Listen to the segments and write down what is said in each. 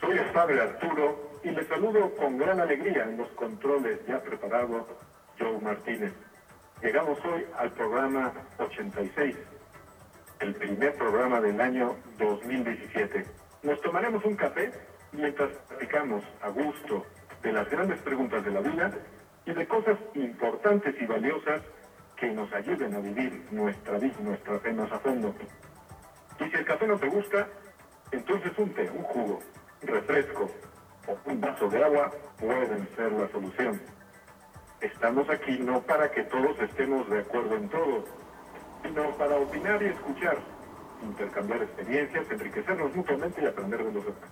Soy el Arturo y les saludo con gran alegría en los controles ya preparados Joe Martínez. Llegamos hoy al programa 86, el primer programa del año 2017. Nos tomaremos un café mientras platicamos a gusto de las grandes preguntas de la vida y de cosas importantes y valiosas que nos ayuden a vivir nuestra vida, nuestra fe más a fondo. Y si el café no te gusta, entonces un té, un jugo, refresco o un vaso de agua pueden ser la solución. Estamos aquí no para que todos estemos de acuerdo en todo, sino para opinar y escuchar, intercambiar experiencias, enriquecernos mutuamente y aprender de los demás.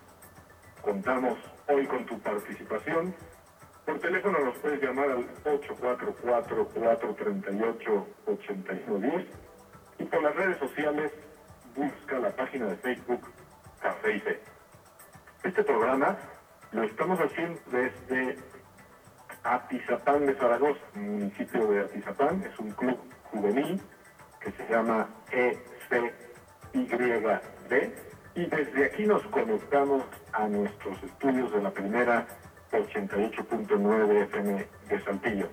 Contamos hoy con tu participación. Por teléfono nos puedes llamar al 844-438-8110 y por las redes sociales busca la página de Facebook Café y Fe. Este programa lo estamos haciendo desde Atizapán de Zaragoza, municipio de Atizapán. Es un club juvenil que se llama ECYD y desde aquí nos conectamos a nuestros estudios de la primera 88.9 FM de Saltillo.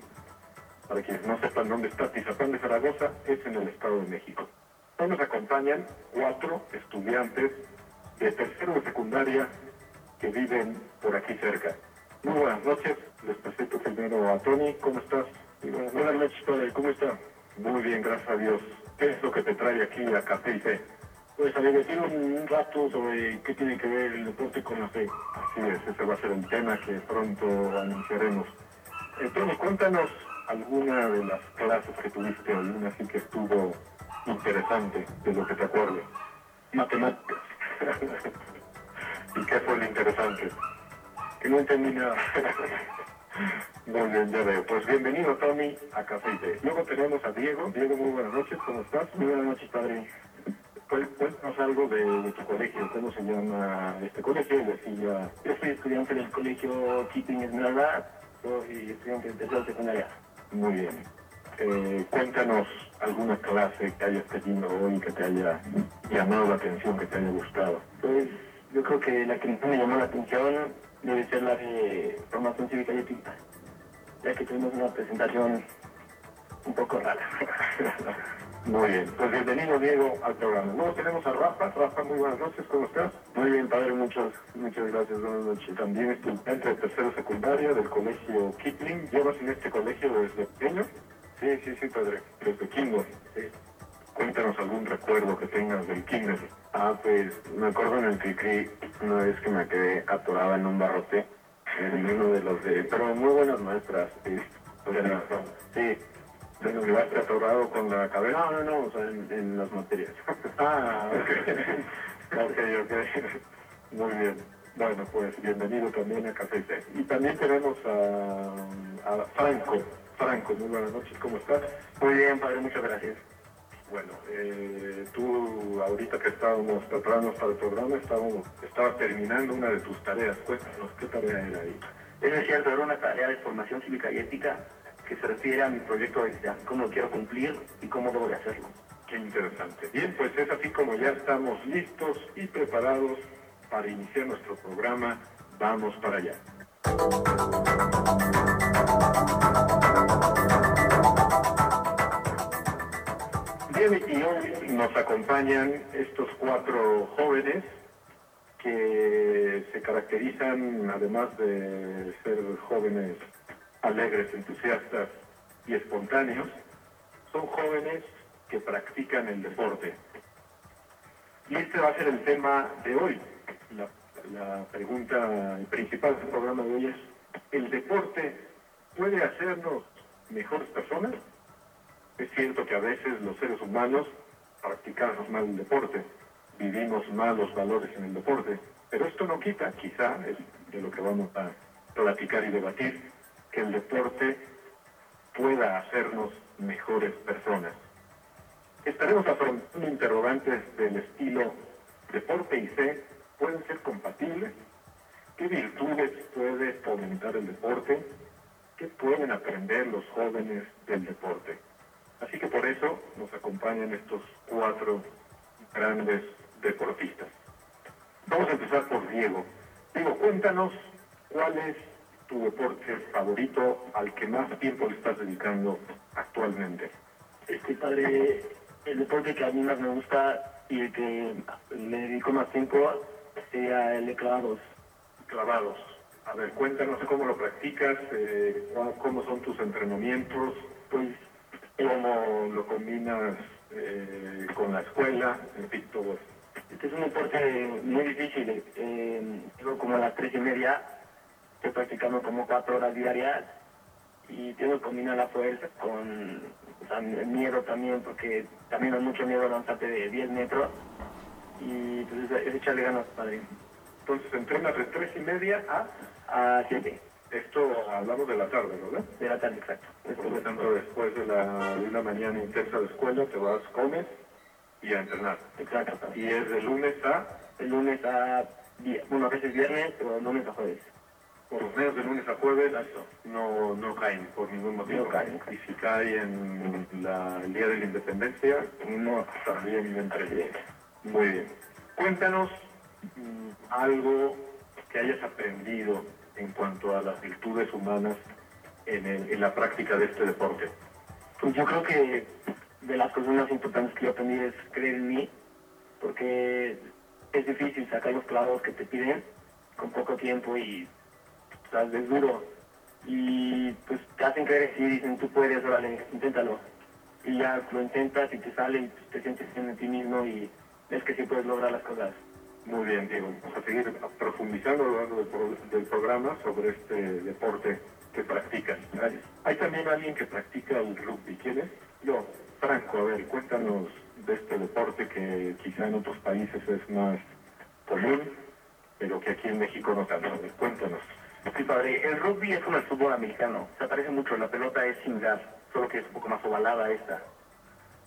Para quienes no sepan dónde está Atizapán de Zaragoza, es en el Estado de México. Hoy nos acompañan cuatro estudiantes de tercero de secundaria que viven por aquí cerca. Muy buenas noches, les presento primero a Tony, ¿cómo estás? buenas, noches, padre, ¿cómo está? Muy bien, gracias a Dios. ¿Qué es lo que te trae aquí a Café y Fe? Pues a divertir un rato sobre qué tiene que ver el deporte con la fe. Así es, ese va a ser el tema que pronto anunciaremos. Eh, Tony, cuéntanos alguna de las clases que tuviste hoy, una así que estuvo interesante, de lo que te acuerdes. Matemáticas. ¿Y qué fue lo interesante? Que no entendí nada. Muy bien, ya veo. Pues bienvenido, Tony, a Café. Luego tenemos a Diego. Diego, muy buenas noches, ¿cómo estás? Muy buenas noches, padre. Cué- Cuéntanos algo de, tu colegio, ¿cómo se llama este colegio? Yo soy estudiante del colegio Keeping Esmeralda. Soy estudiante de tercera secundaria. Muy bien. Eh, cuéntanos alguna clase que hayas tenido hoy que te haya llamado la atención, que te haya gustado. Pues yo creo que la que más me llamó la atención debe ser la de formación cívica y ética. Ya que tuvimos una presentación un poco rara. Muy bien, pues bienvenido Diego al programa. Luego tenemos a Rafa. Rafa, muy buenas noches, ¿cómo estás? Muy bien, padre, muchas, muchas gracias. Buenas noches. También estudiante de tercero secundaria del colegio Kipling. ¿Llevas en este colegio desde pequeño? Sí, sí, sí, padre. Desde kinder. Sí. Cuéntanos algún recuerdo que tengas del kinder. Ah, pues me acuerdo en el Cricri una vez que me quedé atorada en un barrote en uno de los de... Pero muy buenas maestras, sí. O sea, sí. ¿Te quedaste atorado con la cabeza? No, no, no, o sea, en, en las materias. Ah, ok. ok, ok. Muy bien. Bueno, pues bienvenido también a Café. Y también tenemos a, a Franco. Franco, muy buenas noches, ¿cómo estás? Muy bien, padre, muchas gracias. Bueno, eh, tú ahorita que estábamos preparándonos para el programa, estábamos, estabas terminando una de tus tareas. Cuéntanos, ¿qué tarea era ahí? Es cierto, era una tarea de formación cívica y ética que se refiere a mi proyecto de vida, cómo lo quiero cumplir y cómo debo de hacerlo. Qué interesante. Bien, pues es así como ya estamos listos y preparados para iniciar nuestro programa. Vamos para allá. Bien, y hoy nos acompañan estos cuatro jóvenes que se caracterizan, además de ser jóvenes alegres, entusiastas y espontáneos, son jóvenes que practican el deporte. Y este va a ser el tema de hoy. La, la pregunta principal del programa de hoy es, ¿el deporte puede hacernos mejores personas? Es cierto que a veces los seres humanos practicamos mal el deporte vivimos malos valores en el deporte, pero esto no quita, quizá, es de lo que vamos a platicar y debatir, que el deporte pueda hacernos mejores personas. Estaremos afrontando interrogantes del estilo deporte y fe pueden ser compatibles, qué virtudes puede fomentar el deporte, qué pueden aprender los jóvenes del deporte. Así que por eso nos acompañan estos cuatro grandes deportistas. Vamos a empezar por Diego. Diego, cuéntanos cuál es tu deporte favorito al que más tiempo le estás dedicando actualmente. Este padre, el deporte que a mí más me gusta y el que le dedico más tiempo sería el de clavados. Clavados. A ver, cuéntanos cómo lo practicas, eh, cómo, cómo son tus entrenamientos, Pues cómo lo combinas eh, con la escuela, en fin, todo este es un deporte muy difícil. Eh, como a las tres y media, estoy practicando como cuatro horas diarias y tengo que combinar la fuerza con o sea, el miedo también, porque también da mucho miedo lanzarte de 10 metros y pues es, echarle ganas, padre. Entonces entrenas de tres y media a... A 7 Esto hablamos de la tarde, ¿verdad? de la tarde, exacto. Por lo tanto, después de, la, de una mañana intensa de escuela, te vas, comes y a entrenar. Exacto. Y es de lunes a, El lunes a, bueno, a veces viernes, pero lunes a jueves. por los medios de lunes a jueves, no, no caen por ningún motivo. No caen. Y si cae en la- el Día de la Independencia, no, también entre Muy bien. Cuéntanos mm, algo que hayas aprendido en cuanto a las virtudes humanas en, el- en la práctica de este deporte. Pues yo creo que de las cosas más importantes que yo aprendí es creer en mí, porque es difícil sacar los clavos que te piden con poco tiempo y sea, es duro. Y pues te hacen creer y dicen, tú puedes, órale, inténtalo. Y ya lo intentas y te sale y te sientes bien en ti mismo y ves que sí puedes lograr las cosas. Muy bien, Diego. Vamos a seguir profundizando a lo largo del, pro- del programa sobre este deporte que practicas. Hay también alguien que practica el rugby. ¿Quién? Yo. Franco, a ver, cuéntanos de este deporte que quizá en otros países es más común, pero que aquí en México no tanto. Cuéntanos. Sí, padre. El rugby es como el fútbol americano. Se parece mucho. La pelota es similar, solo que es un poco más ovalada esta.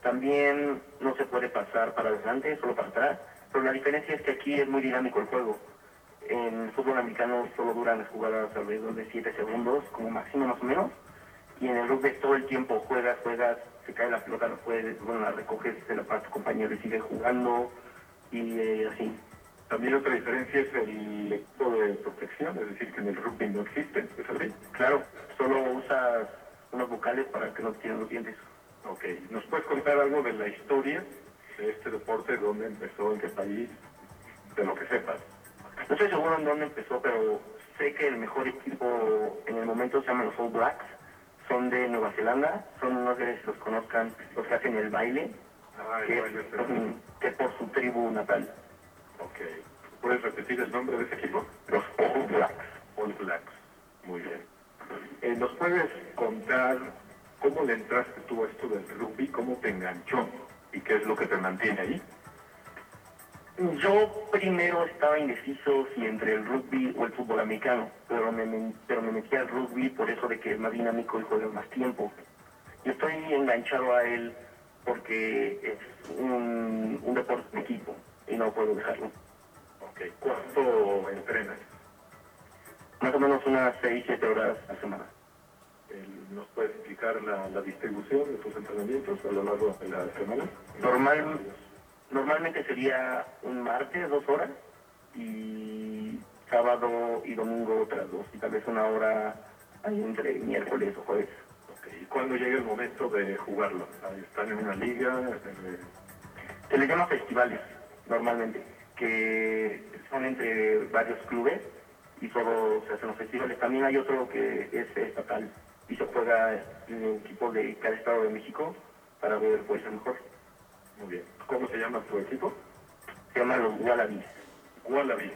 También no se puede pasar para adelante, solo para atrás. Pero la diferencia es que aquí es muy dinámico el juego. En el fútbol americano solo duran las jugadas alrededor de 7 segundos, como máximo más o menos. Y en el rugby todo el tiempo juegas, juegas, se cae la pelota, no puedes, bueno, la recoges, se la pasa a tu compañero y sigue jugando. Y eh, así. También otra diferencia es el equipo de protección, es decir, que en el rugby no existe. ¿Es así? Claro, solo usas unos vocales para que no tiren los dientes. Ok. ¿Nos puedes contar algo de la historia de este deporte? ¿Dónde empezó? ¿En qué país? De lo que sepas. No estoy seguro en dónde empezó, pero sé que el mejor equipo en el momento se llama los All Blacks. Son de Nueva Zelanda, son, no sé si los conozcan, los que hacen el baile, Ah, que el baile es, femenino. que es por su tribu natal. Ok. ¿Puedes repetir el nombre de ese equipo? Los All Blacks. All Blacks. Muy bien. Eh, ¿Nos puedes contar cómo le entraste tú a esto del rugby? ¿Cómo te enganchó? ¿Y qué es lo que te mantiene ahí? Yo primero estaba indeciso si entre el rugby o el fútbol americano, pero me, pero me metí al rugby por eso de que es más dinámico y juega más tiempo. Yo estoy enganchado a él porque es un, un deporte de equipo y no puedo dejarlo. Ok. ¿Cuánto entrenas? Más o menos unas 6, 7 horas a la semana. El- ¿Nos puedes explicar la, la distribución de tus entrenamientos a lo largo de la semana? Normal, normalmente sería un martes, dos horas, y sábado y domingo otras dos, y tal vez una hora ahí entre miércoles o jueves. Ok. ¿Y cuándo llega el momento de jugarlo? Ahí ¿Están en una liga? Se les llama festivales, normalmente, que son entre varios clubes y solo se hacen los festivales. También hay otro que es estatal se juega en equipos de cada estado de México para ver cuál es el mejor. Muy bien. ¿Cómo se llama tu equipo? Se llaman los Wallabies. Wallabies.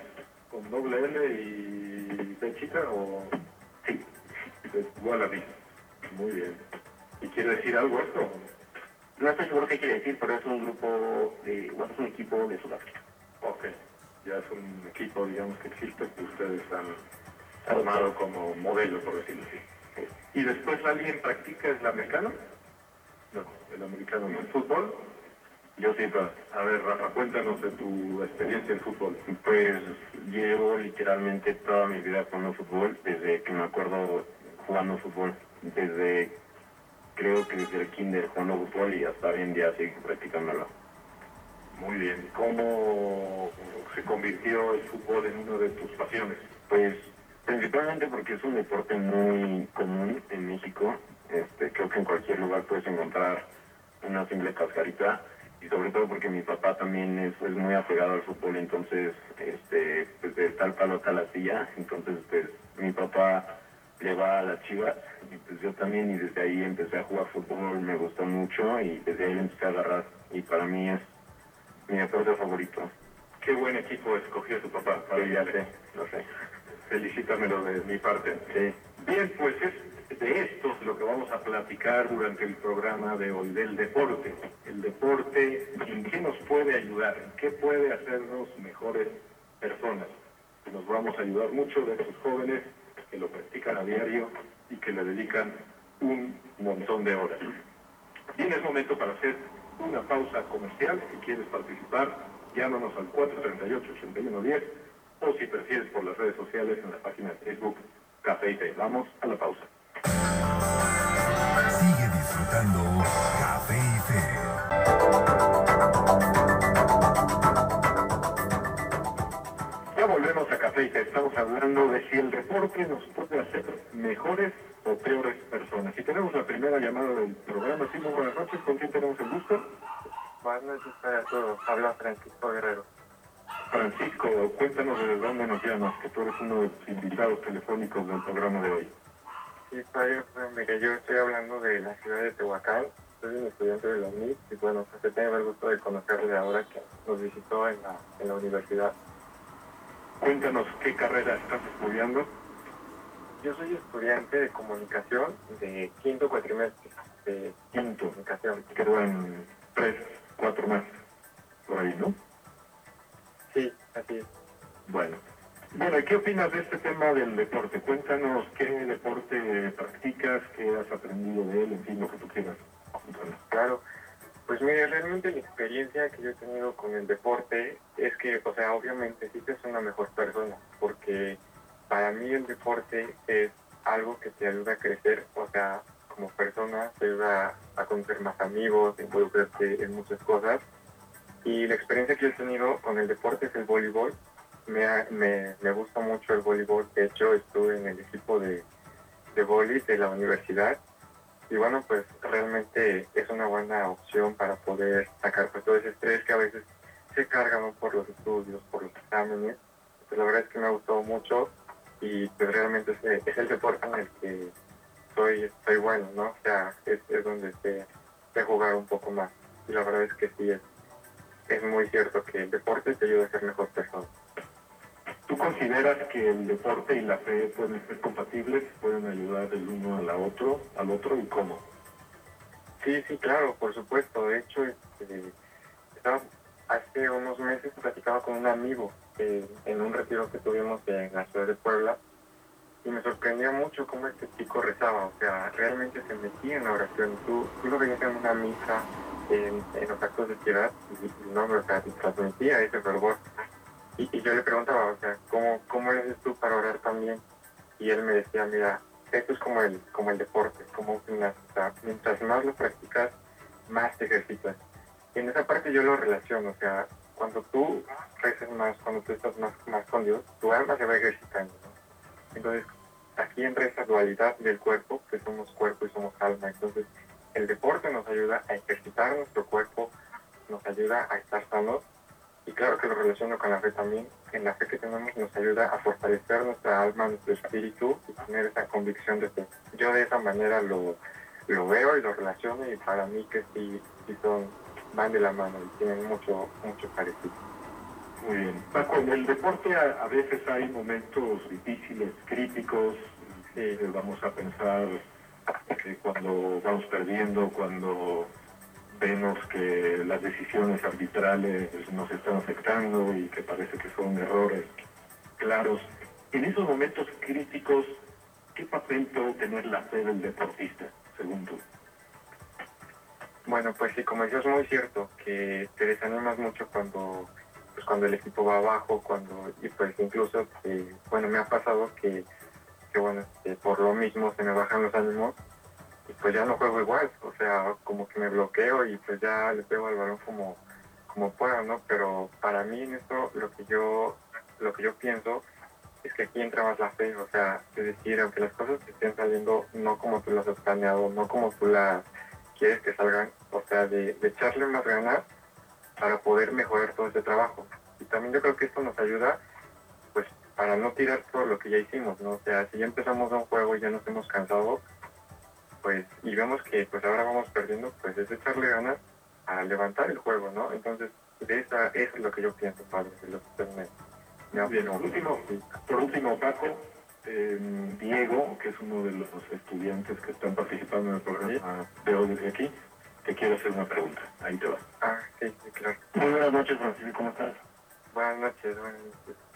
¿Con doble L y B chica o...? Sí. Es Wallabies. Muy bien. ¿Y quiere decir algo esto? No estoy seguro qué quiere decir, pero es un grupo de, bueno, es un equipo de Sudáfrica. ya es un equipo, digamos, que existe, que ustedes han armado como modelo, por decirlo así. ¿Y después alguien practica el americano? No, el americano no. ¿El fútbol? Yo sí, A ver, Rafa, cuéntanos de tu experiencia en fútbol. pues llevo literalmente toda mi vida jugando fútbol, desde que me acuerdo jugando fútbol, desde, creo que desde el kinder jugando fútbol y hasta hoy en día sigo practicándolo. Muy bien. ¿Cómo se convirtió el fútbol en una de tus pasiones? Pues principalmente porque es un deporte muy común en México. Este, creo que en cualquier lugar puedes encontrar una simple cascarita y sobre todo porque mi papá también es, es muy apegado al fútbol, entonces este, pues de tal palo a tal astilla, entonces pues mi papá le va a las chivas y pues yo también y desde ahí empecé a jugar fútbol, me gustó mucho y desde ahí le empecé a agarrar y para mí es mi deporte favorito. Qué buen equipo escogió tu papá. Sí, ya sé, lo sé. Felicítamelo de mi parte. Sí. Bien, pues es de esto lo que vamos a platicar durante el programa de hoy, del deporte. El deporte, ¿en qué nos puede ayudar? ¿En qué puede hacernos mejores personas? Nos vamos a ayudar mucho de esos jóvenes que lo practican a diario y que le dedican un montón de horas. Bien, es momento para hacer una pausa comercial. Si quieres participar, llámanos al 438-8110 o si prefieres por las redes sociales en la página de Facebook Café y Té. Vamos a la pausa. Sigue disfrutando Café y Fe. Ya volvemos a Café y Té. Estamos hablando de si el deporte nos puede hacer mejores o peores personas. Y tenemos la primera llamada del programa. Sí, muy buenas noches. ¿Con quién tenemos el gusto? Buenas noches para todos. Habla Francisco Guerrero. Francisco, cuéntanos desde dónde nos llamas, que tú eres uno de los invitados telefónicos del programa de hoy. Sí, padre, yo estoy hablando de la ciudad de Tehuacán. Soy un estudiante de la UNIT y bueno, pues he tenido el gusto de conocerle ahora que nos visitó en la, en la universidad. Cuéntanos qué carrera estás estudiando. Yo soy estudiante de comunicación de quinto cuatrimestre de Quinto. comunicación. Quedan tres, cuatro más por ahí, ¿no? Sí, así es. Bueno. Bueno, ¿y ¿qué opinas de este tema del deporte? Cuéntanos qué deporte practicas, qué has aprendido de él, en fin, lo que tú quieras. Claro, pues mire, realmente la experiencia que yo he tenido con el deporte es que, o sea, obviamente sí te hace una mejor persona, porque para mí el deporte es algo que te ayuda a crecer, o sea, como persona, te ayuda a conocer más amigos, involucrarte en muchas cosas. Y la experiencia que he tenido con el deporte es el voleibol. Me, me, me gusta mucho el voleibol. De hecho, estuve en el equipo de, de voleibol de la universidad. Y bueno, pues realmente es una buena opción para poder sacar pues, todo ese estrés que a veces se carga ¿no? por los estudios, por los exámenes. Pues la verdad es que me ha gustado mucho y pues realmente es, es el deporte en el que soy, soy bueno, ¿no? O sea, es, es donde sé, sé jugar un poco más. Y la verdad es que sí, es, es muy cierto que el deporte te ayuda a ser mejor persona. ¿Tú consideras que el deporte y la fe pueden ser compatibles, pueden ayudar el uno a la otro, al otro y cómo? Sí, sí, claro, por supuesto. De hecho, este, estaba, hace unos meses platicaba con un amigo eh, en un retiro que tuvimos en la ciudad de Puebla y me sorprendía mucho cómo este chico rezaba. O sea, realmente se metía en la oración. Tú, tú lo veías en una misa, en, en los actos de piedad, y, no, o sea, transmitía ese fervor. Y, yo le preguntaba, o sea, ¿cómo, ¿cómo le haces tú para orar también? Y él me decía, mira, esto es como el, como el deporte, como gimnasio. Mientras más lo practicas, más te ejercitas. En esa parte yo lo relaciono, o sea, cuando tú rezas más, cuando tú estás más, más con Dios, tu alma se va ejercitando. ¿no? Entonces, aquí entra esa dualidad del cuerpo, que somos cuerpo y somos alma. Entonces, el deporte nos ayuda a ejercitar nuestro cuerpo, nos ayuda a estar sanos. Y claro que lo relaciono con la fe también. En la fe que tenemos nos ayuda a fortalecer nuestra alma, nuestro espíritu y tener esa convicción de fe. Yo de esa manera lo, lo veo y lo relaciono y para mí que sí, sí son, van de la mano y tienen mucho, mucho parecido. Muy bien. Paco, en el deporte a, a veces hay momentos difíciles, críticos, eh, vamos a pensar que cuando vamos perdiendo, cuando vemos que las decisiones arbitrales nos están afectando y que parece que son errores claros. En esos momentos críticos, ¿qué papel puede tener la fe del deportista, según tú? Bueno, pues sí, como eso es muy cierto, que te desanimas mucho cuando pues cuando el equipo va abajo, cuando y pues incluso, eh, bueno, me ha pasado que, que bueno, que por lo mismo se me bajan los ánimos y pues ya no juego igual, o sea, como que me bloqueo y pues ya le pego al balón como, como puedo, ¿no? Pero para mí en esto lo que yo, lo que yo pienso es que aquí entra más la fe, o sea, es decir, aunque las cosas estén saliendo no como tú las has planeado, no como tú las quieres que salgan, o sea, de, de echarle más ganas para poder mejorar todo ese trabajo. Y también yo creo que esto nos ayuda, para no tirar todo lo que ya hicimos, ¿no? O sea, si ya empezamos un juego y ya nos hemos cansado, pues, y vemos que, pues, ahora vamos perdiendo, pues, es echarle ganas a levantar el juego, ¿no? Entonces, de esa, eso es lo que yo pienso, padre, de lo que usted me, me Bien, por último, sí. por último, Paco, eh, Diego, que es uno de los estudiantes que están participando en el programa de hoy desde aquí, te quiero hacer una pregunta. Ahí te va. Ah, sí, sí, claro. Muy buenas noches, Francisco, ¿cómo estás? Buenas noches, buenas noches.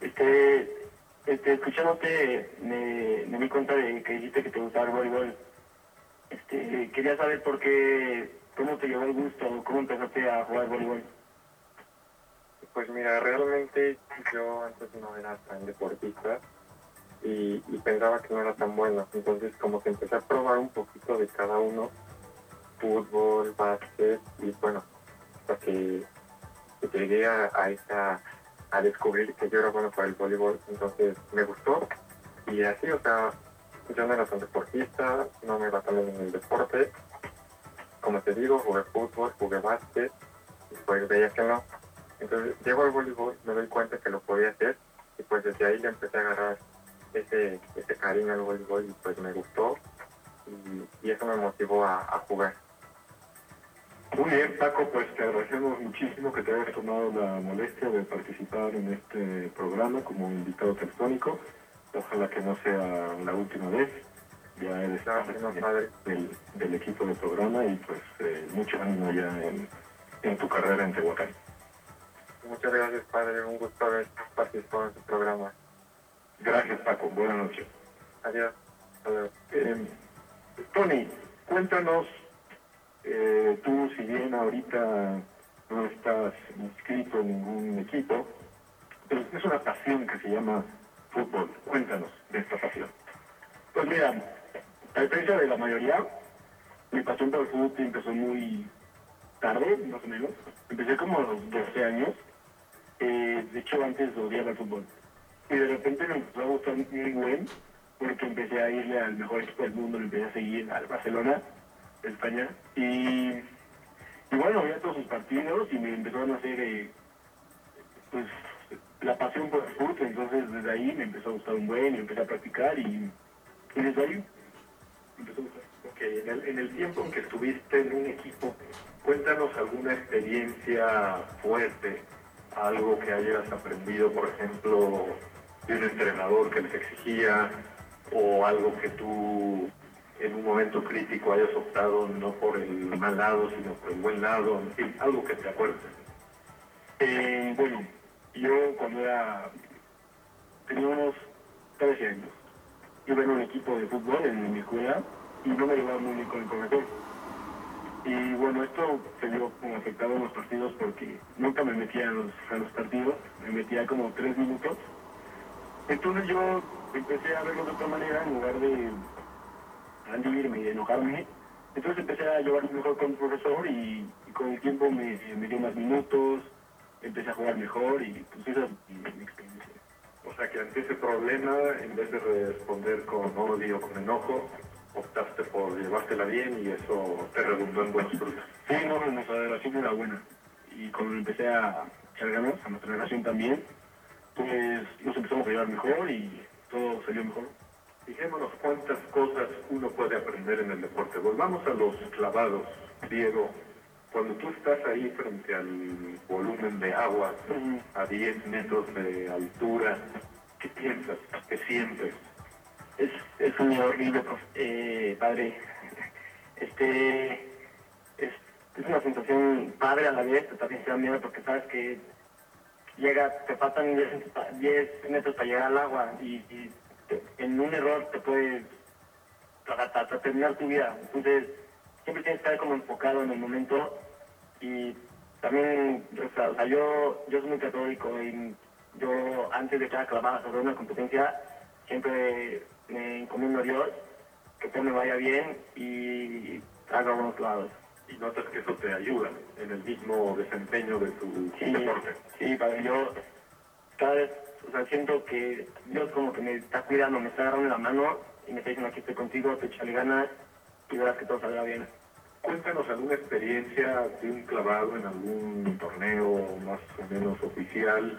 Este, este, escuchándote me, me di cuenta de que dijiste que te gustaba el voleibol. Este, quería saber por qué, cómo te llegó el gusto, cómo empezaste a jugar voleibol. Pues mira, realmente yo antes no era tan deportista y, pensaba que no era tan bueno. Entonces como que empecé a probar un poquito de cada uno, fútbol, básquet y bueno, hasta que, que llegué a, a esa, a descubrir que yo era bueno para el voleibol. Entonces me gustó y así, o sea, yo no era tan deportista, no me bien en el deporte. Como te digo, jugué fútbol, jugué básquet y pues veía que no. Entonces llego al voleibol, me doy cuenta que lo podía hacer y pues desde ahí le empecé a agarrar ese, ese cariño al voleibol y pues me gustó y, eso me motivó a jugar. Muy bien, Paco, pues te agradecemos muchísimo que te hayas tomado la molestia de participar en este programa como invitado telefónico. Ojalá que no sea la última vez. Ya eres parte padre. del, del equipo del programa y pues eh, mucho ánimo ya en, en tu carrera en Tehuacán. Muchas gracias padre, un gusto haber participado en su programa. Gracias, Paco. Buenas noches. Adiós. Luego. Eh, Tony, cuéntanos, eh, tú si bien ahorita no estás inscrito en ningún equipo, pero es una pasión que se llama fútbol. Cuéntanos de esta pasión. Pues mira, a diferencia de la mayoría, mi pasión por el fútbol empezó muy tarde, más o menos. Empecé como a los 12 años. Eh, de hecho, antes odiaba el fútbol. Y de repente me empezó a gustar muy buen, porque empecé a irle al mejor equipo del mundo, le empecé a seguir al Barcelona, España. Y, bueno, veía todos sus partidos y me empezó a nacer eh, pues, la pasión por el fútbol. Entonces, desde ahí me empezó a gustar un buen y empecé a practicar y, desde ahí empezó a gustar. Ok, en el, en el tiempo que estuviste en un equipo, cuéntanos alguna experiencia fuerte, algo que hayas aprendido, por ejemplo, de un entrenador que les exigía, o algo que tú en un momento crítico hayas optado no por el mal lado, sino por el buen lado, en fin, algo que te acuerdes. Eh, bueno, yo cuando era, tenía unos 13 años, iba en un equipo de fútbol en mi escuela y no me llevaba muy bien con el profesor. Y bueno, esto se vio como afectado en los partidos porque nunca me metía a los, a los partidos, me metía como tres minutos. Entonces yo empecé a verlo de otra manera en lugar de y de enojarme. Entonces empecé a llevar mejor con el profesor y, y con el tiempo me, me dio más minutos, empecé a jugar mejor y pues esa es mi, experiencia. O sea que ante ese problema, en vez de responder con odio, con enojo, optaste por llevártela bien y eso te redundó en buenos frutos. Sí, no, nuestra relación era buena. Y cuando empecé a echar ganas a nuestra relación también, pues nos empezamos a llevar mejor y todo salió mejor. Fijémonos cuántas cosas uno puede aprender en el deporte. Volvamos a los clavados, Diego. Cuando tú estás ahí frente al volumen de agua, a 10 metros de altura, ¿qué piensas? ¿Qué sientes? Es, es un horrible, eh, padre. Este, es, es una sensación padre a la vez, pero también te da miedo porque sabes que llega, te faltan 10, metros para llegar al agua y, en un error te puede hasta, terminar tu vida. Entonces, siempre tienes que estar como enfocado en el momento y también, o sea, yo, yo soy muy católico y yo antes de cada clavada sobre una competencia siempre me encomiendo a Dios que todo me vaya bien y haga buenos clavados. Y notas que eso te ayuda en el mismo desempeño de tu Sí, deporte. sí, padre, yo cada vez, o sea, siento que Dios como que me está cuidando, me está agarrando la mano y me está diciendo aquí estoy contigo, te échale ganas y verás que todo saldrá bien. Cuéntanos alguna experiencia de un clavado en algún torneo más o menos oficial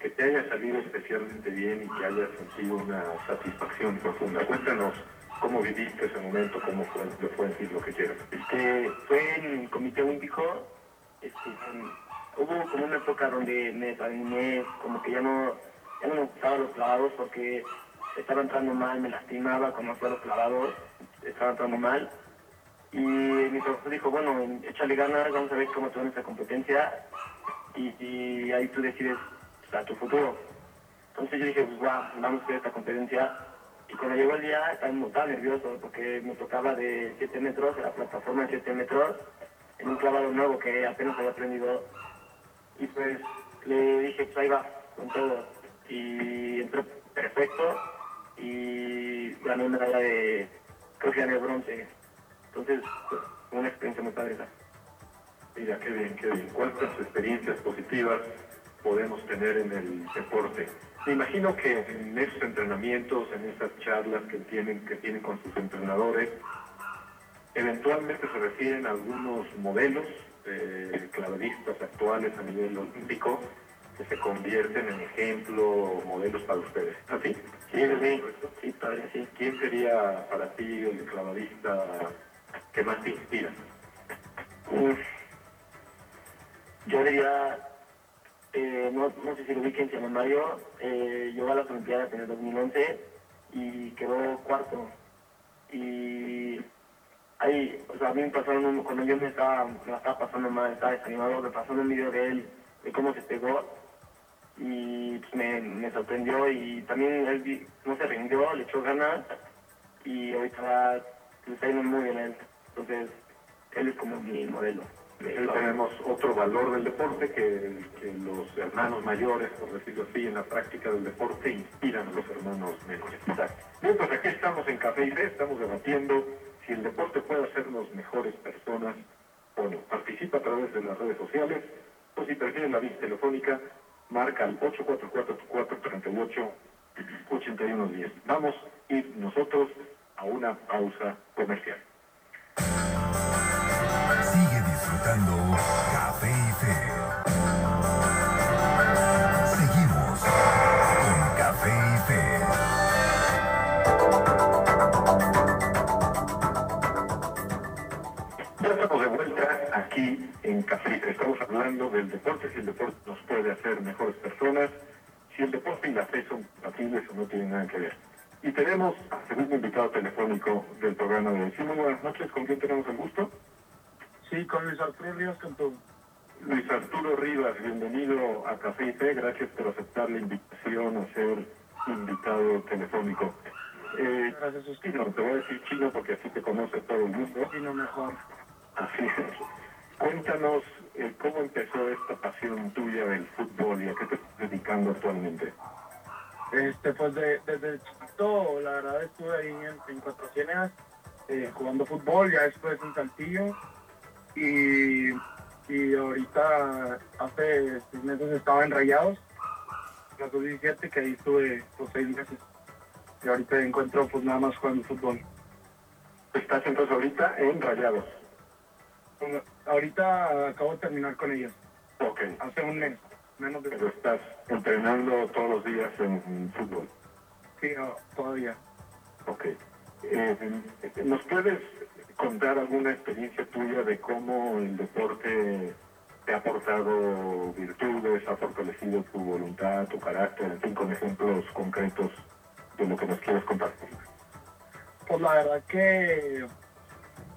que te haya salido especialmente bien y que hayas sentido una satisfacción profunda. Cuéntanos cómo viviste ese momento, cómo fue, fue decir lo que quieras. Este, fue en el Comité Olímpico, este, hubo como una época donde me desanimé, como que ya no, ya no me gustaban los clavados porque estaba entrando mal, me lastimaba cuando hacía los clavados, estaba entrando mal. Y mi profesor dijo, bueno, échale ganas, vamos a ver cómo te va en esta competencia y, y ahí tú decides tu futuro. Entonces yo dije, pues guau, vamos a hacer esta competencia. Y cuando llegó el día estaba nervioso porque me tocaba de 7 metros, la plataforma de 7 metros, en un clavado nuevo que apenas había aprendido. Y pues le dije, pues ahí va, con todo. Y entró perfecto y gané medalla de, creo que gané bronce. Entonces, una experiencia muy padre. Mira, qué bien, qué bien. ¿Cuántas experiencias positivas podemos tener en el deporte? Me imagino que en esos entrenamientos, en esas charlas que tienen, que tienen con sus entrenadores, eventualmente se refieren a algunos modelos de clavadistas actuales a nivel olímpico que se convierten en ejemplo o modelos para ustedes. ¿Así? Sí, sí, sí, padre, sí. ¿Quién sería para ti el clavadista que más te inspira? Uf. Yo diría, eh, no, no sé si lo ubiquen, se llama Mario, eh, llegó a las Olimpiadas en el 2011 y quedó cuarto. Y ahí, o sea, a mí me pasaron, un- cuando yo me estaba, me estaba pasando mal, estaba desanimado, me pasaron un video de él, de cómo se pegó y pues, me, me sorprendió y también él no se rindió, le echó ganas y ahorita le está yendo muy bien él. Entonces, él es como mi modelo. de Hoy tenemos otro valor del deporte que, que los hermanos mayores, por decirlo así, en la práctica del deporte inspiran a los hermanos menores. Bien, pues aquí estamos en Café y Fe, estamos debatiendo si el deporte puede hacernos mejores personas o no. Participa a través de las redes sociales o si prefieres la vía telefónica, marca al 844-438-8110. Vamos a ir nosotros a una pausa comercial. Sigue disfrutando Café y Fe. Estamos hablando del deporte, si el deporte nos puede hacer mejores personas, si el deporte y la fe son compatibles o no tienen nada que ver. Y tenemos al segundo invitado telefónico del programa de hoy. Buenas noches. ¿Con quién tenemos el gusto? Sí, con Luis Arturo Ríos Cantú. Luis Arturo Rivas, bienvenido a Café y Fe. Gracias por aceptar la invitación a ser invitado telefónico. Eh, Gracias usted. chino, te voy a decir chino porque así te conoce todo el mundo. Y no mejor. Así es. Cuéntanos cómo empezó esta pasión tuya del fútbol y a qué te estás dedicando actualmente. Este, pues de- desde chiquito, la verdad, estuve ahí en, en Cuatro Ciénegas, eh, jugando fútbol, ya después en Saltillo. Y, y ahorita, hace seis meses estaba en Rayados, la 17 que ahí estuve pues, seis meses. Y ahorita encuentro pues nada más jugando fútbol. Estás entonces ahorita en Rayados. Ahorita acabo de terminar con ellos, Ok. hace un mes, menos de Pero estás entrenando todos los días en, en fútbol. sí, no, todavía. Ok. Eh, ¿Nos puedes contar alguna experiencia tuya de cómo el deporte te ha aportado virtudes, ha fortalecido tu voluntad, tu carácter, en fin, con ejemplos concretos de lo que nos quieres compartir? Pues la verdad que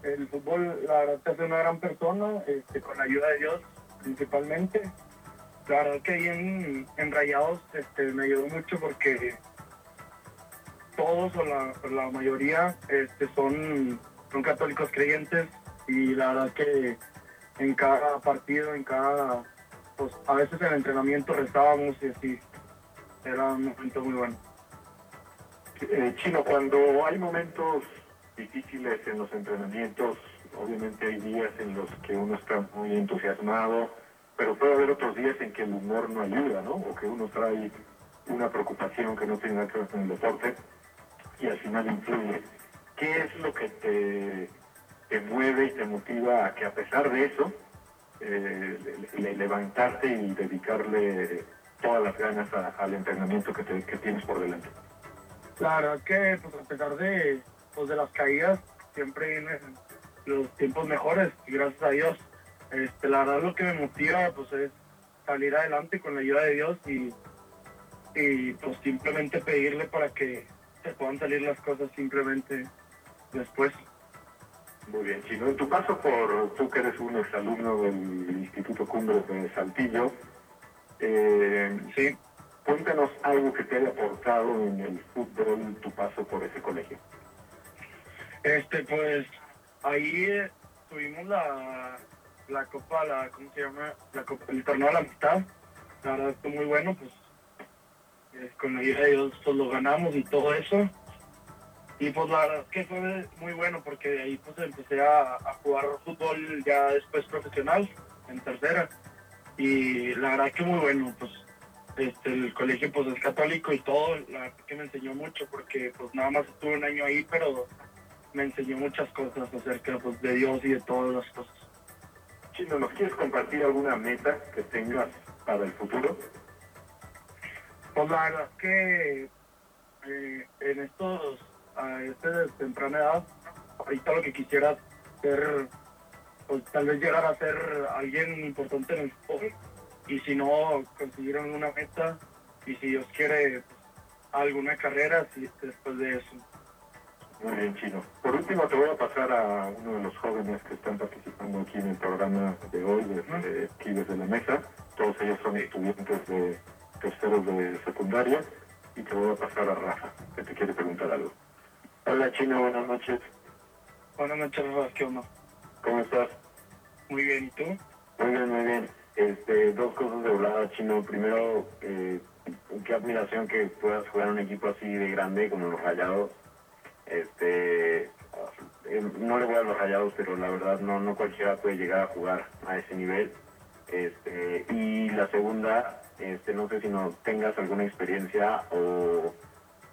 el fútbol, la verdad, te hace una gran persona, este, con la ayuda de Dios principalmente. La verdad que ahí en, en Rayados este, me ayudó mucho porque todos o la, la mayoría este, son, son católicos creyentes y la verdad que en cada partido, en cada, pues a veces en el entrenamiento rezábamos y así, era un momento muy bueno. Eh, Chino, cuando hay momentos difíciles en los entrenamientos, obviamente hay días en los que uno está muy entusiasmado, pero puede haber otros días en que el humor no ayuda, ¿no? O que uno trae una preocupación que no tiene nada que ver con el deporte y al final influye. ¿Qué es lo que te, te mueve y te motiva a que a pesar de eso, eh, le- le- levantarte y dedicarle todas las ganas a- al entrenamiento que, te- que tienes por delante? La verdad que pues a pesar de, pues, de las caídas, siempre vienen los tiempos mejores y gracias a Dios. Este, la verdad lo que me motiva pues es salir adelante con la ayuda de Dios y, y pues simplemente pedirle para que se puedan salir las cosas simplemente después. Muy bien, Chino. En tu paso por, tú que eres un exalumno del Instituto Cumbres de Saltillo, eh, Sí, cuéntanos algo que te haya aportado en el fútbol tu paso por ese colegio. Este pues ahí eh, tuvimos la, la copa, la, ¿cómo se llama? La copa, el torneo de la amistad. La verdad fue muy bueno, pues eh, con la ayuda de Dios pues lo ganamos y todo eso. Y pues la verdad que fue muy bueno porque de ahí pues empecé a, a jugar fútbol ya después profesional, en tercera. Y la verdad que muy bueno, pues este, el colegio pues es católico y todo, la verdad que me enseñó mucho porque pues nada más estuve un año ahí, pero me enseñó muchas cosas acerca pues, de Dios y de todas las cosas. Chino, ¿nos quieres compartir alguna meta que tengas para el futuro? Pues la verdad que eh, en estos, a esta temprana edad, ahorita lo que quisiera ser, pues tal vez llegar a ser alguien importante en el fútbol y si no, conseguir alguna meta y si Dios quiere, pues, alguna carrera si- después de eso. Muy bien, Chino. Por último, te voy a pasar a uno de los jóvenes que están participando aquí en el programa de hoy, desde, aquí desde la mesa. Todos ellos son estudiantes de terceros de secundaria. Y te voy a pasar a Rafa, que te quiere preguntar algo. Hola, Chino. Buenas noches. Buenas noches, Rafa, ¿qué onda? ¿Cómo estás? Muy bien, ¿y tú? Muy bien, muy bien. Este, dos cosas de volada, Chino. Primero, eh, qué admiración que puedas jugar en un equipo así de grande como los Rayados. Este, eh, no le voy a los Rayados, pero la verdad no, no cualquiera puede llegar a jugar a ese nivel. Este, y la segunda, este, no sé si no tengas alguna experiencia o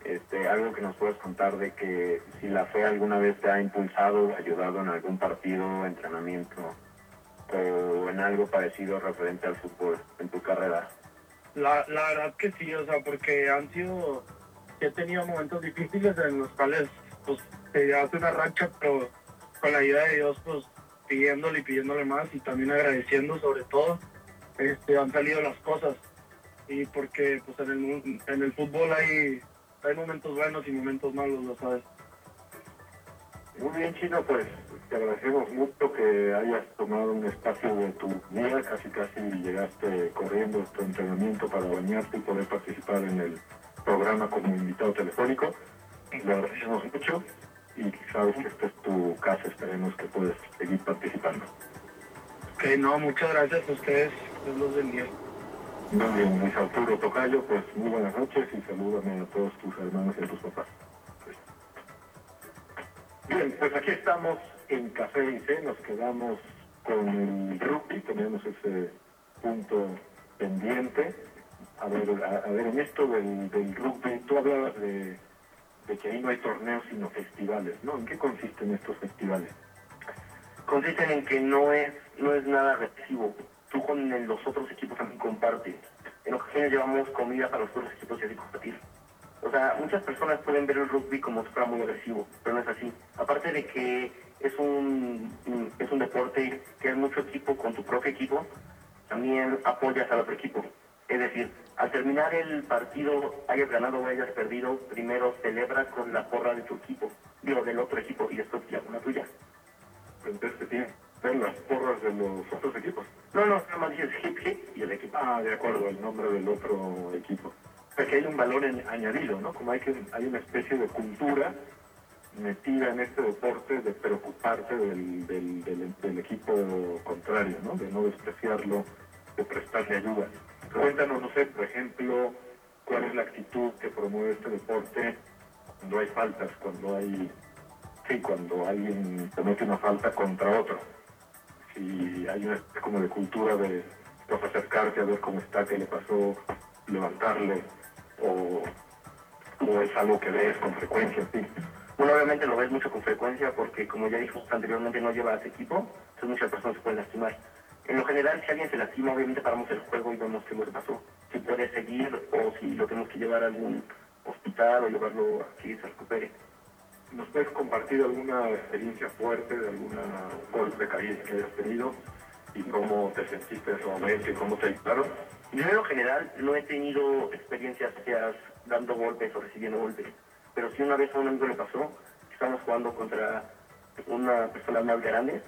este, algo que nos puedas contar de que si la fe alguna vez te ha impulsado ayudado en algún partido, entrenamiento o en algo parecido referente al fútbol en tu carrera. La, la verdad que sí, o sea, porque han sido, he tenido momentos difíciles en los cuales, pues, te hace una racha, pero con la ayuda de Dios, pues, pidiéndole y pidiéndole más y también agradeciendo sobre todo, este, han salido las cosas. Y porque, pues, en el, en el fútbol hay, hay momentos buenos y momentos malos, lo sabes. Muy bien, Chino, pues te agradecemos mucho que hayas tomado un espacio de tu vida, casi casi llegaste corriendo tu entrenamiento para bañarte y poder participar en el programa como invitado telefónico. Le agradecemos mucho y sabes que esta es tu casa, esperemos que puedas seguir participando. Ok, no, muchas gracias a ustedes, Dios los bendiga. Muy bien, Luis Arturo Tocayo, pues muy buenas noches y salúdame a todos tus hermanos y a tus papás. Bien, pues aquí estamos en Café y C, nos quedamos con el rugby, tenemos ese punto pendiente. A ver, a, a ver en esto del, del rugby, tú hablabas de, de que ahí no hay torneos sino festivales, ¿no? ¿En qué consisten estos festivales? consisten en que no es no es nada recibo. Tú con los otros equipos también compartes. En ocasiones llevamos comida para los otros equipos y así compartir. O sea, muchas personas pueden ver el rugby como si fuera muy agresivo, pero no es así. Aparte de que es un- es un deporte que es mucho equipo con tu propio equipo, también apoyas al otro equipo. Es decir, al terminar el partido, hayas ganado o hayas perdido, primero celebras con la porra de tu equipo, digo, del otro equipo, y después ya la tuya. Entonces que ver las porras de los otros equipos. No, no, nada más dices hip hip y el equipo. Ah, de acuerdo, el nombre del otro equipo. O sea que hay un valor en- añadido, ¿no? Como hay, que, hay una especie de cultura metida en este deporte de del, del, del- del equipo contrario, ¿no? De no despreciarlo, de prestarle ayuda. Cuéntanos, no sé, por ejemplo, cuál es la actitud que promueve este deporte cuando hay faltas, cuando hay, sí, cuando alguien comete una falta contra otro. Si hay una como de cultura de pues, acercarse a ver cómo está, qué le pasó, levantarle, o, o es algo que ves con frecuencia, sí. Bueno, obviamente lo ves mucho con frecuencia porque, como ya dijimos anteriormente, no llevas equipo, entonces muchas personas se pueden lastimar. En lo general, si alguien se lastima, obviamente paramos el juego y vemos qué que pasó. Si puede seguir o si lo tenemos que llevar a algún hospital o llevarlo a que se recupere. ¿Nos puedes compartir alguna experiencia fuerte de alguna golpe caída que hayas tenido y cómo te sentiste en ese momento y cómo te ayudaron? Yo en lo general no he tenido experiencias feas dando golpes o recibiendo golpes, pero sí una vez a un amigo le pasó, estábamos jugando contra una persona más grande,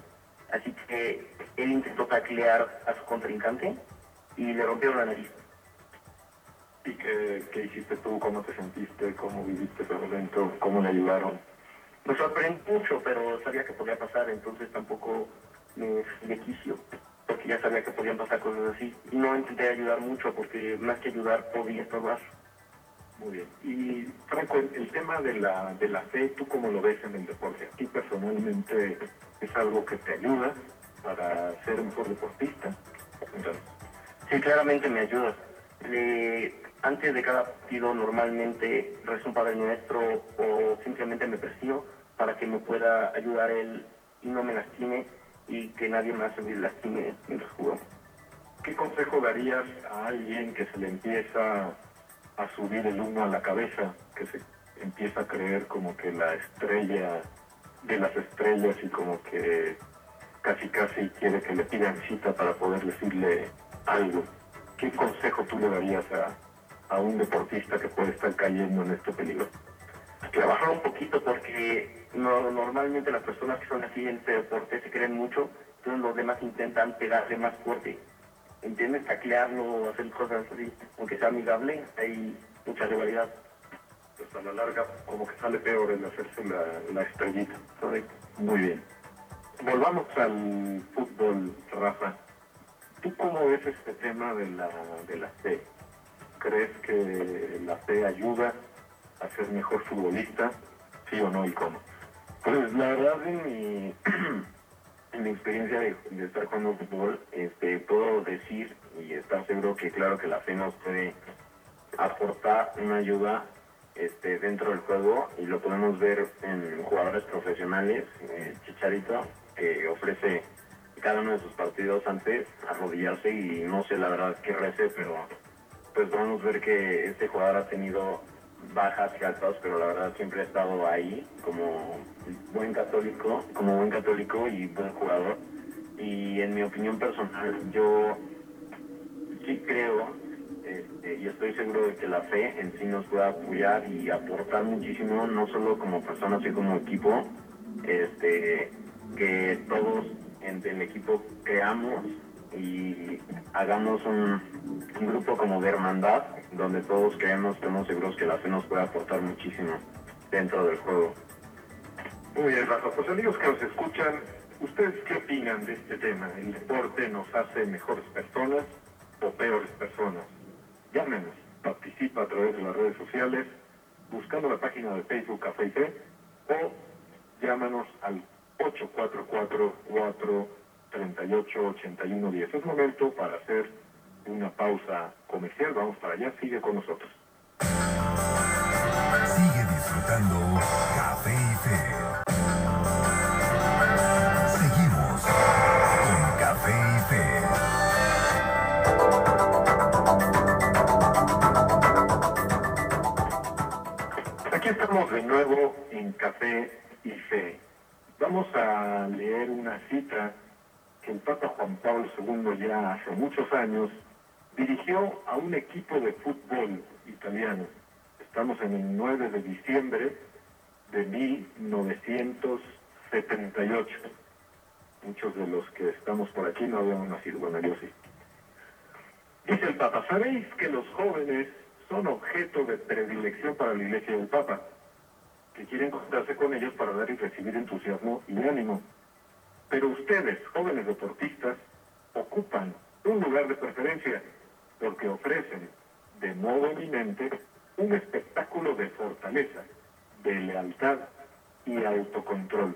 así que él intentó taclear a su contrincante y le rompieron la nariz. ¿Y qué, qué hiciste tú? ¿Cómo te sentiste? ¿Cómo viviste ese momento? ¿Cómo le ayudaron? Me sorprendió mucho, pero sabía que podía pasar, entonces tampoco me de quicio, porque ya sabía que podían pasar cosas así. Y no intenté ayudar mucho, porque más que ayudar podía estorbar. Muy bien. Y Franco, el, tema de la, de la fe, ¿tú cómo lo ves en el deporte? ¿A ti personalmente es algo que te ayuda para ser mejor deportista? Entonces, Sí, claramente me ayuda. Le- antes de cada partido normalmente rezo un Padre Nuestro o simplemente me persino para que me pueda ayudar él y no me lastime y que nadie más me lastime mientras jugamos. ¿Qué consejo darías a alguien que se le empieza a subir el humo a la cabeza, que se empieza a creer como que la estrella de las estrellas y como que casi casi quiere que le pidan cita para poder decirle algo? ¿Qué consejo tú le darías a, a un deportista que puede estar cayendo en este peligro? Trabajar un poquito porque no, normalmente las personas que son así en este deporte se creen mucho, entonces los demás intentan pegarle más fuerte. ¿Entiendes? Taclearlo, hacer cosas así, aunque sea amigable, hay mucha rivalidad. Pues a la larga como que sale peor el hacerse la, la estrellita. Correcto. Muy bien. Volvamos al fútbol, Rafa. ¿Tú cómo ves este tema de la, de la fe? ¿Crees que la fe ayuda a ser mejor futbolista? ¿Sí o no y cómo? Pues la verdad, en mi, en mi experiencia de, de estar jugando fútbol, este, puedo decir y estar seguro que claro que la fe nos puede aportar una ayuda este, dentro del juego y lo podemos ver en jugadores profesionales, eh, Chicharito, que ofrece cada uno de sus partidos antes arrodillarse y no sé la verdad qué rece, pero pues podemos ver que este jugador ha tenido bajas y altas, pero la verdad siempre ha estado ahí como buen católico, como buen católico y buen jugador. Y en mi opinión personal, yo sí creo este, y estoy seguro de que la fe en sí nos puede apoyar y aportar muchísimo, no solo como personas, sino como equipo, este, que todos en el equipo creamos y hagamos un, un grupo como de hermandad, donde todos creemos, estamos seguros que la fe nos puede aportar muchísimo dentro del juego. Muy bien, Rafa. Pues amigos que nos escuchan, ¿ustedes qué opinan de este tema? ¿El deporte nos hace mejores personas o peores personas? Llámenos, participa a través de las redes sociales, buscando la página de Facebook Café y o llámanos al 844-438-8110. Es momento para hacer una pausa comercial. Vamos para allá, sigue con nosotros. Sigue disfrutando Café y Fe. Seguimos con Café y Fe. Aquí estamos de nuevo en Café y Fe. Vamos a leer una cita que el Papa Juan Pablo II ya hace muchos años dirigió a un equipo de fútbol italiano. Estamos en el 9 de diciembre de 1978. Muchos de los que estamos por aquí no habíamos nacido, bueno, yo sí. Dice el Papa, ¿sabéis que los jóvenes son objeto de predilección para la Iglesia del Papa? Que quieren contarse con ellos para dar y recibir entusiasmo y ánimo. Pero ustedes, jóvenes deportistas, ocupan un lugar de preferencia porque ofrecen de modo eminente un espectáculo de fortaleza, de lealtad y autocontrol.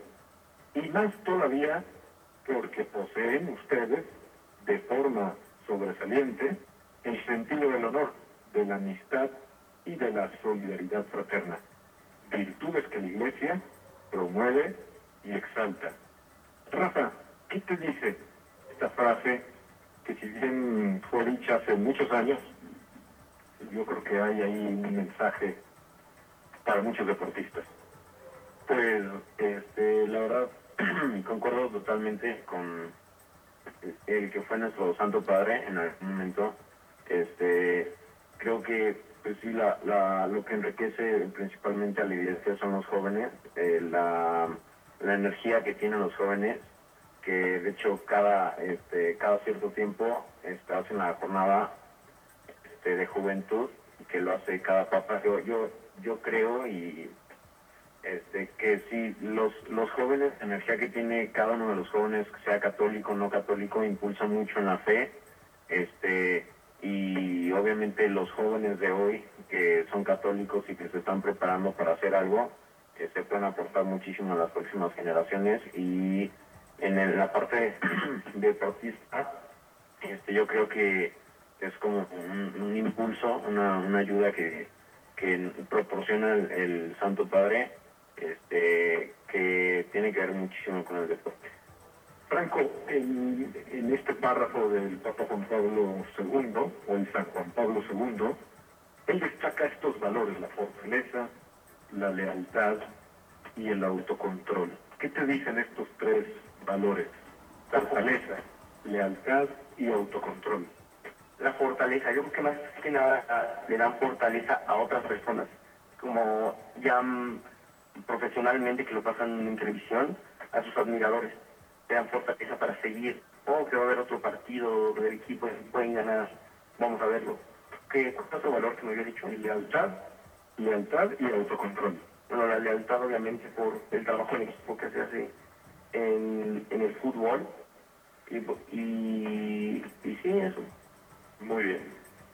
Y más todavía porque poseen ustedes, de forma sobresaliente, el sentido del honor, de la amistad y de la solidaridad fraterna, virtudes que la Iglesia promueve y exalta. Rafa, ¿qué te dice esta frase que si bien fue dicha hace muchos años, yo creo que hay ahí un mensaje para muchos deportistas? Pues, este, la verdad, concuerdo totalmente con el que fue nuestro Santo Padre en algún momento. Este, creo que, pues sí, la, la, lo que enriquece principalmente a la iglesia son los jóvenes, eh, la, la energía que tienen los jóvenes, que de hecho cada, este, cada cierto tiempo este, hacen la jornada este, de juventud, que lo hace cada papa. Yo, yo, yo creo y este, que si los, los jóvenes, la energía que tiene cada uno de los jóvenes, sea católico o no católico, impulsa mucho en la fe, este, y obviamente los jóvenes de hoy que son católicos y que se están preparando para hacer algo, se pueden aportar muchísimo a las próximas generaciones y en la parte deportista, este, yo creo que es como un, impulso, una, ayuda que, proporciona el, el Santo Padre este, que tiene que ver muchísimo con el deporte. Franco, en, en, este párrafo del Papa Juan Pablo II, o el San Juan Pablo II, él destaca estos valores, la fortaleza, la lealtad y el autocontrol. ¿Qué te dicen estos tres valores? Fortaleza, lealtad y autocontrol. La fortaleza, yo creo que más que nada le dan fortaleza a otras personas, como ya profesionalmente que lo pasan en televisión a sus admiradores. Le dan fortaleza para seguir. Oh, que va a haber otro partido del equipo, pueden ganar. Vamos a verlo. ¿Qué, ¿Cuál es otro valor que me había dicho? Lealtad, lealtad y autocontrol. Bueno, la lealtad obviamente por el trabajo en equipo que se hace en, en el fútbol. Y, y, y sí, eso. Muy bien.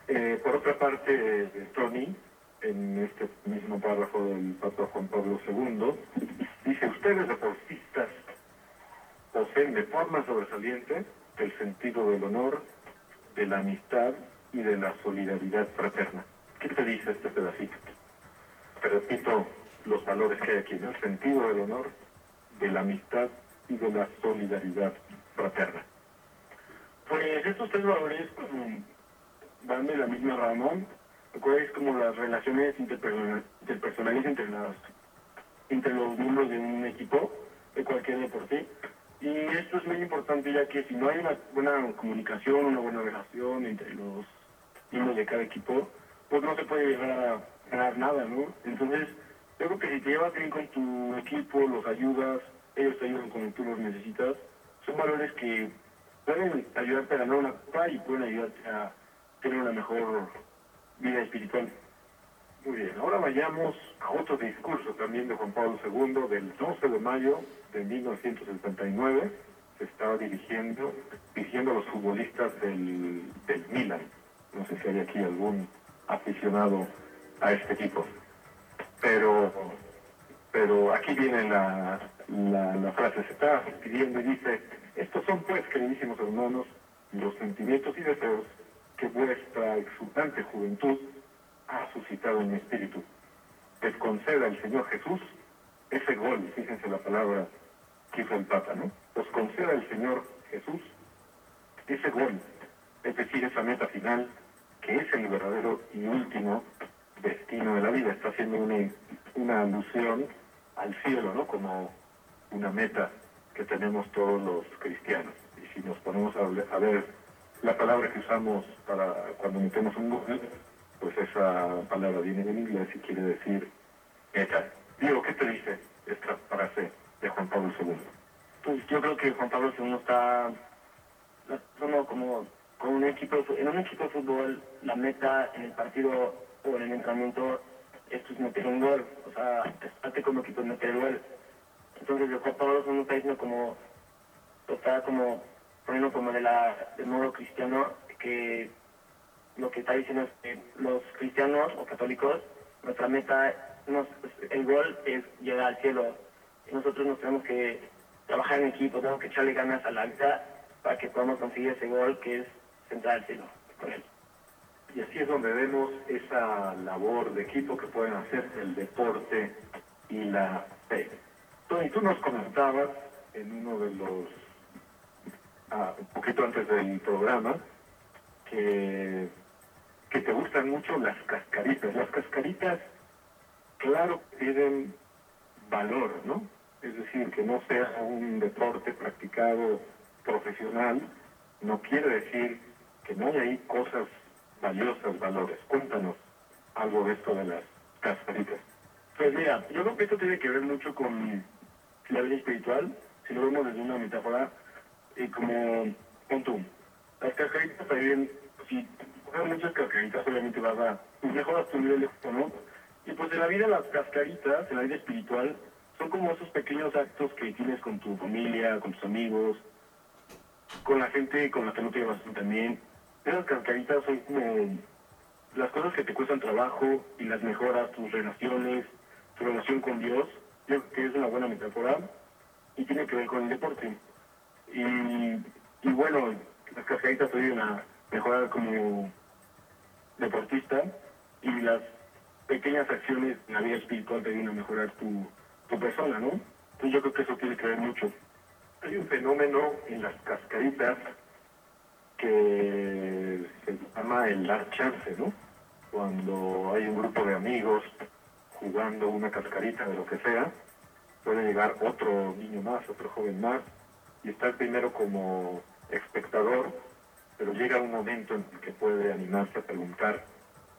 Eh, por otra parte, Tony, en este mismo párrafo del Papa Juan Pablo II, dice, ustedes deportistas poseen de forma sobresaliente el sentido del honor, de la amistad y de la solidaridad fraterna. ¿Qué te dice este pedacito? Repito los valores que hay aquí, el sentido del honor, de la amistad y de la solidaridad fraterna. Pues estos tres valores van de la misma Ramón es como las relaciones interpersonales entre, las, entre los miembros de un equipo, de cualquier deporte. Y esto es muy importante ya que si no hay una buena comunicación, una buena relación entre los miembros de cada equipo, pues no se puede llegar a ganar nada, ¿no? Entonces, creo que si te llevas bien con tu equipo, los ayudas, ellos te ayudan cuando tú los necesitas, son valores que pueden ayudarte a ganar una copa y pueden ayudarte a tener una mejor vida espiritual. Muy bien, ahora vayamos a otro discurso también de Juan Pablo II del 12 de mayo de 1979. Se estaba dirigiendo, dirigiendo a los futbolistas del, del Milan. No sé si hay aquí algún aficionado a este equipo. Pero, pero aquí viene la, la, frase, se está pidiendo y dice, estos son pues, queridísimos hermanos, los sentimientos y deseos que vuestra exultante juventud ha suscitado en mi espíritu. Les conceda el Señor Jesús ese gol, fíjense la palabra que hizo el Papa, ¿no? Os conceda el Señor Jesús ese gol, es decir, esa meta final, que es el verdadero y último destino de la vida. Está haciendo una, una alusión al cielo, ¿no? Como una meta que tenemos todos los cristianos. Y si nos ponemos a, ver la palabra que usamos para cuando metemos un Google, pues esa palabra viene en inglés y quiere decir esta. Diego, ¿qué te dice esta frase de Juan Pablo II? Pues yo creo que Juan Pablo II está como, como con un equipo, en un equipo de fútbol, la meta en el partido o en el entrenamiento es pues, meter un gol, o sea, es como equipo meter el gol. Entonces el Juan Pablo II está diciendo como, está como poniendo como de la, del modo cristiano, que lo que está diciendo es que los cristianos o católicos, nuestra meta, el gol es llegar al cielo. Nosotros nos tenemos que trabajar en equipo, tenemos que echarle ganas a la vida para que podamos conseguir ese gol que es centrar al cielo con él. Y así es donde vemos esa labor de equipo que pueden hacer el deporte y la fe. Tony, tú nos comentabas en uno de los, ah, un poquito antes del programa, que, que te gustan mucho las cascaritas. Las cascaritas, claro, tienen valor, ¿no? Es decir, que no sea un deporte practicado profesional, no quiere decir que no hay ahí cosas valiosas, valores. Cuéntanos algo de esto de las cascaritas. Pues mira, yo creo que esto tiene que ver mucho con la vida espiritual, si lo vemos desde una metáfora, y como, punto, las cascaritas también, si juegas muchas cascaritas, obviamente vas a, pues mejoras tu nivel de ¿no? Y pues en la vida las cascaritas, en la vida espiritual, son como esos pequeños actos que tienes con tu familia, con tus amigos, con la gente con la que no te llevas también. Esas cascaritas son como las cosas que te cuestan trabajo y las mejoras, tus relaciones, tu relación con Dios. Yo creo que es una buena metáfora y tiene que ver con el deporte. Y, y bueno, las cascaritas te ayudan a mejorar como deportista y las pequeñas acciones en la vida espiritual te ayudan a mejorar tu, tu persona, ¿no? Entonces yo creo que eso tiene que ver mucho. Hay un fenómeno en las cascaritas que se llama el dar chance, ¿no? Cuando hay un grupo de amigos jugando una cascarita de lo que sea, puede llegar otro niño más, otro joven más, y estar primero como espectador, pero llega un momento en que puede animarse a preguntar,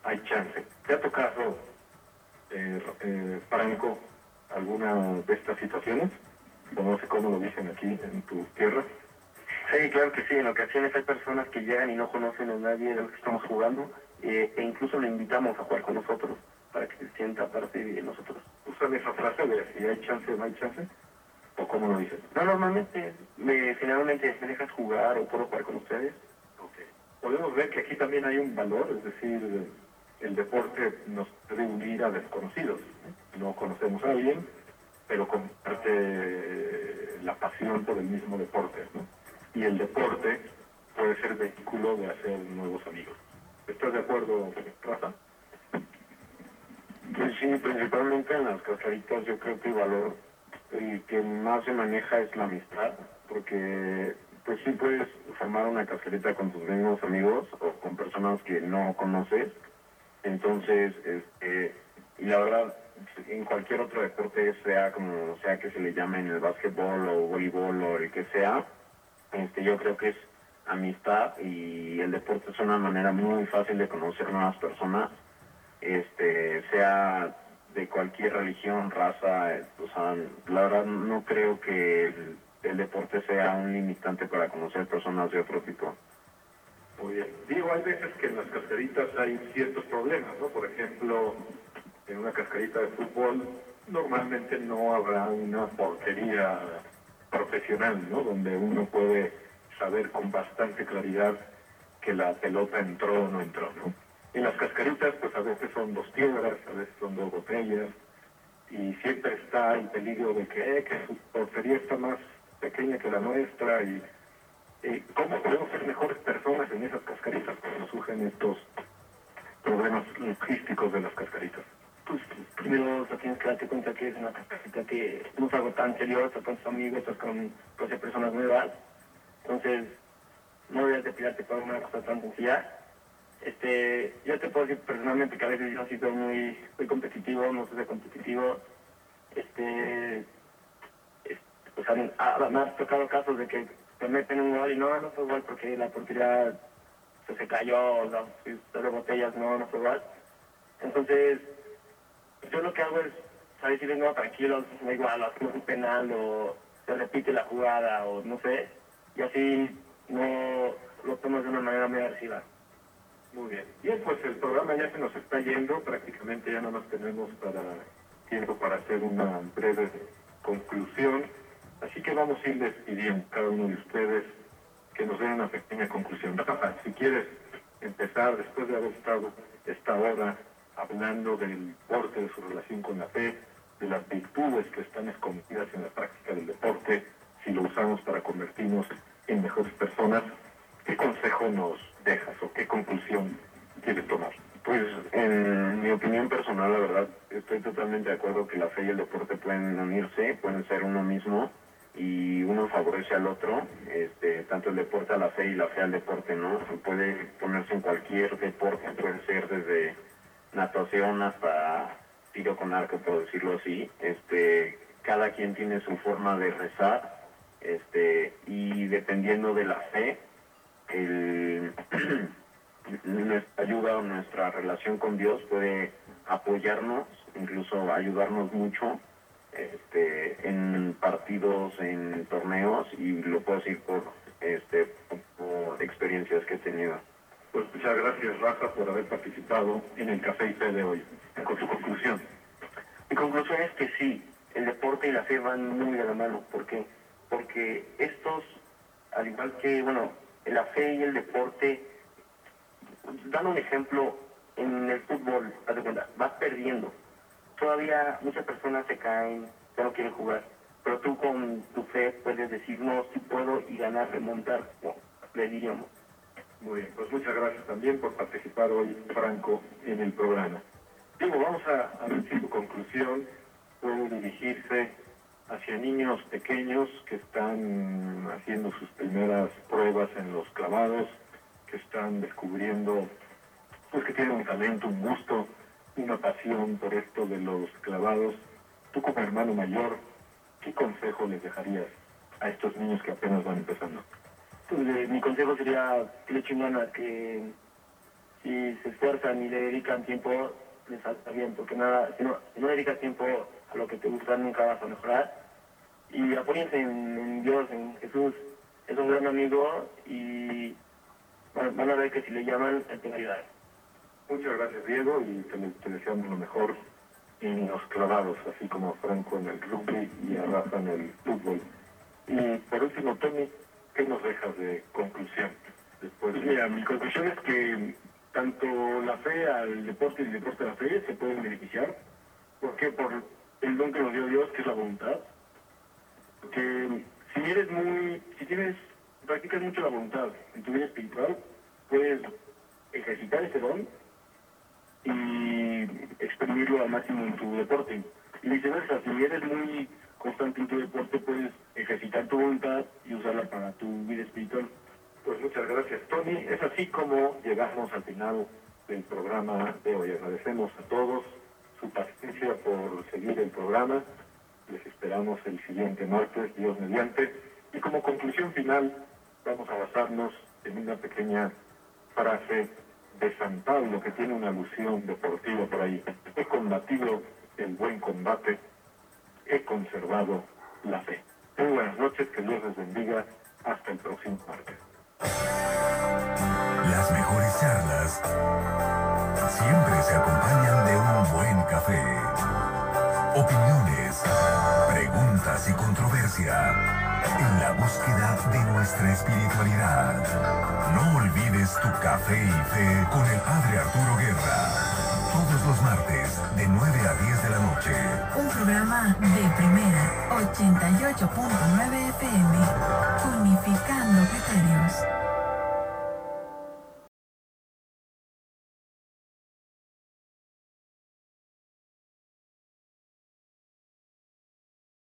hay chance. ¿Te ha tocado, eh, eh, Franco, alguna de estas situaciones? no sé cómo lo dicen aquí en tu tierra. Sí, claro que sí. En ocasiones hay personas que llegan y no conocen a nadie de lo que estamos jugando eh, e incluso le invitamos a jugar con nosotros para que se sienta parte de nosotros. ¿Usan esa frase de si hay chance o no hay chance? ¿O cómo lo dicen? No, normalmente, me, generalmente me dejas jugar o puedo jugar con ustedes. Okay. Podemos ver que aquí también hay un valor, es decir, el deporte nos puede unir a desconocidos. No conocemos a alguien, pero comparte la pasión por el mismo deporte, ¿no? Y el deporte puede ser vehículo de hacer nuevos amigos. ¿Estás de acuerdo, Rafa? Pues sí, principalmente en las cascaritas yo creo que el valor el que más se maneja es la amistad, porque pues sí puedes formar una cascarita con tus mismos amigos o con personas que no conoces, entonces, este, y la verdad, en cualquier otro deporte, sea como sea que se le llame en el básquetbol o voleibol o el que sea, este, yo creo que es amistad y el deporte es una manera muy fácil de conocer nuevas personas, este, sea de cualquier religión, raza, o sea, la verdad no creo que el, deporte sea un limitante para conocer personas de otro tipo. Muy bien. Digo, hay veces que en las cascaritas hay ciertos problemas, ¿no? Por ejemplo, en una cascarita de fútbol normalmente no habrá una portería profesional, ¿no? Donde uno puede saber con bastante claridad que la pelota entró o no entró, ¿no? En las cascaritas, pues a veces son dos piedras, a veces son dos botellas, y siempre está el peligro de que, eh, que su portería está más pequeña que la nuestra, y cómo podemos ser mejores personas en esas cascaritas cuando surgen estos problemas logísticos de las cascaritas pues primero tienes que darte cuenta que es una cascarita que no es algo tan serio, estás con tus amigos, estás con pues, personas nuevas, entonces no debes de pirarte por una cosa tan sencilla. Este, yo te puedo decir personalmente que a veces yo he sido muy, muy competitivo, no soy competitivo, este, pues me ha tocado casos de que te meten un gol y no, no fue igual porque la portería se, cayó, o sea, botellas, no, no fue igual. Entonces, yo lo que hago es, ¿sabes? Si vengo tranquilo, da igual, hacemos un penal o se repite la jugada o no sé, y así no lo tomas de una manera muy agresiva. Muy bien. Bien, pues el programa ya se nos está yendo, prácticamente ya no nos tenemos para tiempo para hacer una breve conclusión, así que vamos a ir despidiendo cada uno de ustedes que nos den una pequeña conclusión. Rafa, si quieres empezar después de haber estado esta hora hablando del deporte, de su relación con la fe, de las virtudes que están escondidas en la práctica del deporte, si lo usamos para convertirnos en mejores personas, ¿qué consejo nos dejas o qué conclusión quieres tomar? Pues en mi opinión personal, la verdad, estoy totalmente de acuerdo que la fe y el deporte pueden unirse, pueden ser uno mismo y uno favorece al otro, este, tanto el deporte a la fe y la fe al deporte, ¿no? Puede ponerse en cualquier deporte, puede ser desde natación hasta tiro con arco, por decirlo así. Este, cada quien tiene su forma de rezar, este, y dependiendo de la fe, el, nuestra ayuda o nuestra relación con Dios puede apoyarnos, incluso ayudarnos mucho este, en partidos, en torneos, y lo puedo decir por, este, por experiencias que he tenido. Muchas gracias, Rafa, por haber participado en el Café y Fe de hoy. Con su conclusión. Mi conclusión es que sí, el deporte y la fe van muy de la mano. ¿Por qué? Porque estos, al igual que, bueno, la fe y el deporte, dando un ejemplo, en el fútbol, haz de cuenta, vas perdiendo. Todavía muchas personas se caen, ya no quieren jugar. Pero tú con tu fe puedes decir, no, sí puedo y ganar, remontar, no, le diríamos. Muy bien, pues muchas gracias también por participar hoy, Franco, en el programa. Diego, vamos a, a ver si tu conclusión puede dirigirse hacia niños pequeños que están haciendo sus primeras pruebas en los clavados, que están descubriendo, pues que tienen un talento, un gusto, una pasión por esto de los clavados. Tú como hermano mayor, ¿qué consejo les dejarías a estos niños que apenas van empezando? Pues, eh, mi consejo sería que ganas, que si se esfuerzan y le dedican tiempo, les salta bien, porque nada, si no, si no dedicas tiempo a lo que te gusta, nunca vas a mejorar. Y apóyense en, Dios, en Jesús, es un gran amigo y van, a ver que si le llaman, él te va a ayudar. Muchas gracias, Diego, y te, te deseamos lo mejor en los clavados, así como Franco en el rugby y a Rafa en el fútbol. Y por último, Tony, ¿qué nos dejas de conclusión? Después de... Mira, mi conclusión es que tanto la fe al deporte y el deporte a la fe se pueden beneficiar. ¿Por qué? Por el don que nos dio Dios, que es la voluntad. Porque si eres muy, si tienes, practicas mucho la voluntad en tu vida espiritual, puedes ejercitar ese don y exprimirlo al máximo en tu deporte. Y viceversa, si eres muy constante en tu deporte, puedes ejercitar tu voluntad y usarla para tu vida espiritual. Pues muchas gracias, Tony. Es así como llegamos al final del programa de hoy. Agradecemos a todos su paciencia por seguir el programa. Les esperamos el siguiente martes, Dios mediante. Y como conclusión final, vamos a basarnos en una pequeña frase de San Pablo que tiene una alusión deportiva por ahí. He combatido el buen combate, he conservado la fe. Muy buenas noches, que Dios les bendiga. Hasta el próximo martes. Las mejores charlas siempre se acompañan de un buen café. Opiniones, preguntas y controversia en la búsqueda de nuestra espiritualidad. No olvides tu café y fe con el Padre Arturo Guerra. Todos los martes de 9 a 10 de la noche. Un programa de primera 88.9 FM. Unificando criterios.